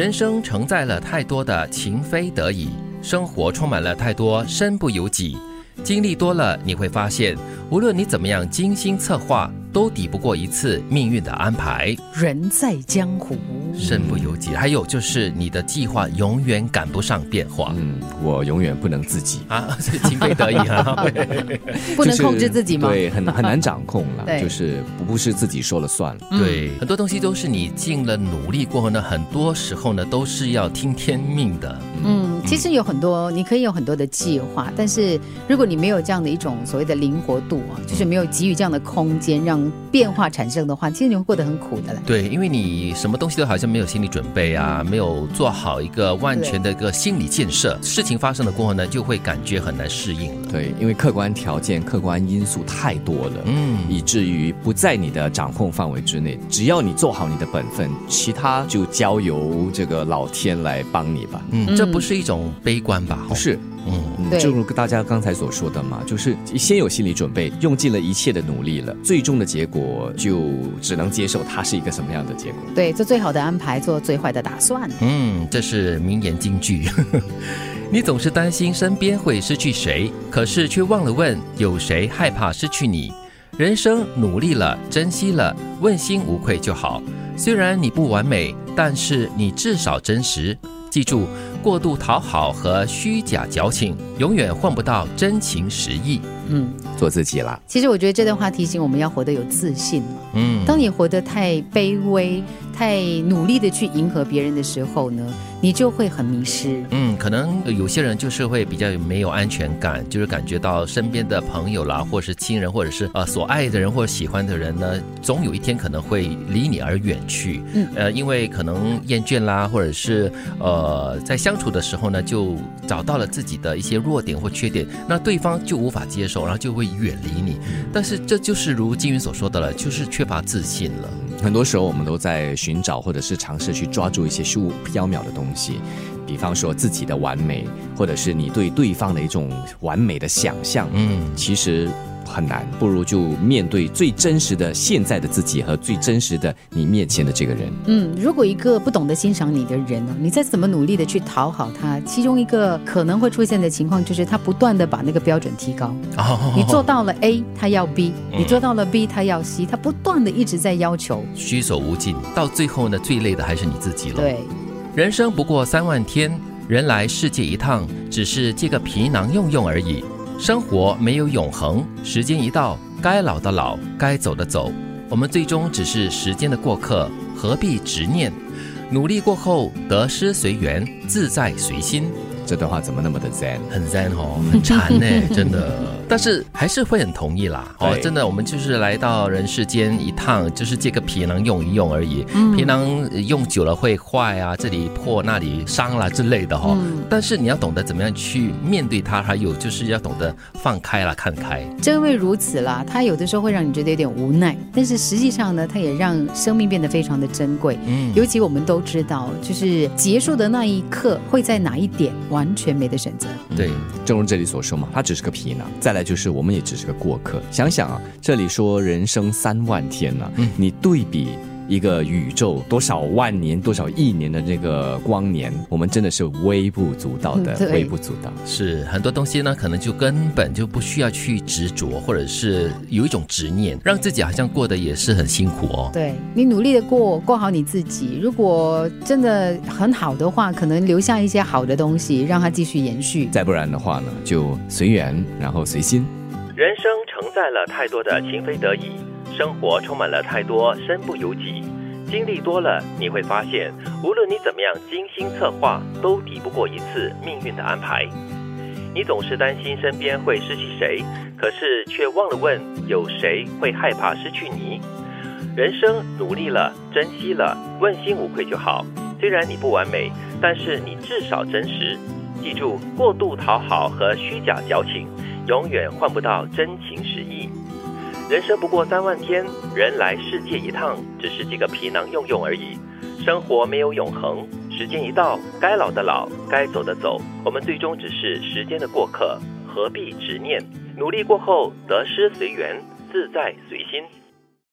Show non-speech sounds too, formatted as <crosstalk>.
人生承载了太多的情非得已，生活充满了太多身不由己。经历多了，你会发现，无论你怎么样精心策划，都抵不过一次命运的安排。人在江湖，身不由己。还有就是，你的计划永远赶不上变化。嗯，我永远不能自己。啊，这情非得已啊！<laughs> <laughs> 不能控制自己吗？对，很很难掌控了。<laughs> 对就是不不是自己说了算了。对，很多东西都是你尽了努力过后呢，很多时候呢都是要听天命的。嗯，其实有很多，你可以有很多的计划，但是如果你没有这样的一种所谓的灵活度啊，就是没有给予这样的空间让变化产生的话，其实你会过得很苦的嘞。对，因为你什么东西都好像没有心理准备啊，没有做好一个万全的一个心理建设，事情发生了过后呢，就会感觉很难适应了。对，因为客观条件、客观因素太多了，嗯，以至于不在你的掌控范围之内。只要你做好你的本分，其他就交由这个老天来帮你吧。嗯，这不是一种悲观吧？不是，嗯，正如大家刚才所说的嘛，就是先有心理准备，用尽了一切的努力了，最终的结果就只能接受它是一个什么样的结果。对，做最好的安排，做最坏的打算。嗯，这是名言金句。<laughs> 你总是担心身边会失去谁，可是却忘了问有谁害怕失去你。人生努力了，珍惜了，问心无愧就好。虽然你不完美，但是你至少真实。记住，过度讨好和虚假矫情，永远换不到真情实意。嗯，做自己啦，其实我觉得这段话提醒我们要活得有自信嘛。嗯，当你活得太卑微、太努力的去迎合别人的时候呢，你就会很迷失。嗯，可能有些人就是会比较没有安全感，就是感觉到身边的朋友啦，或者是亲人，或者是呃所爱的人或者喜欢的人呢，总有一天可能会离你而远去。嗯呃，因为可能厌倦啦，或者是呃在相处的时候呢，就找到了自己的一些弱点或缺点，那对方就无法接受，然后就会远离你。但是这就是如金云所说的了，就是缺乏自信了。很多时候我们都在寻找或者是尝试去抓住一些虚无缥缈的东西，比方说自己的完美，或者是你对对方的一种完美的想象。嗯，其实很难，不如就面对最真实的现在的自己和最真实的你面前的这个人。嗯，如果一个不懂得欣赏你的人呢，你再怎么努力的去讨好他，其中一个可能会出现的情况就是他不断的把那个标准提高。<laughs> 哦你做到了 A，他要 B；你做到了 B，他要 C，他不断的一直在要求。虚手无尽，到最后呢，最累的还是你自己了。对，人生不过三万天，人来世界一趟，只是借个皮囊用用而已。生活没有永恒，时间一到，该老的老，该走的走，我们最终只是时间的过客，何必执念？努力过后，得失随缘，自在随心。这段话怎么那么的 zen？很 zen 哦，<laughs> 很禅呢，真的。但是还是会很同意啦。哦，真的，我们就是来到人世间一趟，就是借个皮囊用一用而已。皮囊呃用久了会坏啊，这里破那里伤啦之类的哈、哦。但是你要懂得怎么样去面对它，还有就是要懂得放开了，看开。正因为如此啦，它有的时候会让你觉得有点无奈，但是实际上呢，它也让生命变得非常的珍贵。嗯，尤其我们都知道，就是结束的那一刻会在哪一点，完全没得选择。对，正如这里所说嘛，它只是个皮囊。再来就是我们也只是个过客。想想啊，这里说人生三万天呢、嗯你对比。一个宇宙多少万年、多少亿年的这个光年，我们真的是微不足道的嗯，微不足道。是很多东西呢，可能就根本就不需要去执着，或者是有一种执念，让自己好像过得也是很辛苦哦。对你努力的过过好你自己，如果真的很好的话，可能留下一些好的东西，让它继续延续。再不然的话呢，就随缘，然后随心。人生承载了太多的情非得已，生活充满了太多身不由己。经历多了，你会发现，无论你怎么样精心策划，都抵不过一次命运的安排。你总是担心身边会失去谁，可是却忘了问有谁会害怕失去你。人生努力了，珍惜了，问心无愧就好。虽然你不完美，但是你至少真实。记住，过度讨好和虚假矫情，永远换不到真情实意。人生不过三万天，人来世界一趟，只是几个皮囊用用而已。生活没有永恒，时间一到，该老的老，该走的走，我们最终只是时间的过客，何必执念？努力过后，得失随缘，自在随心。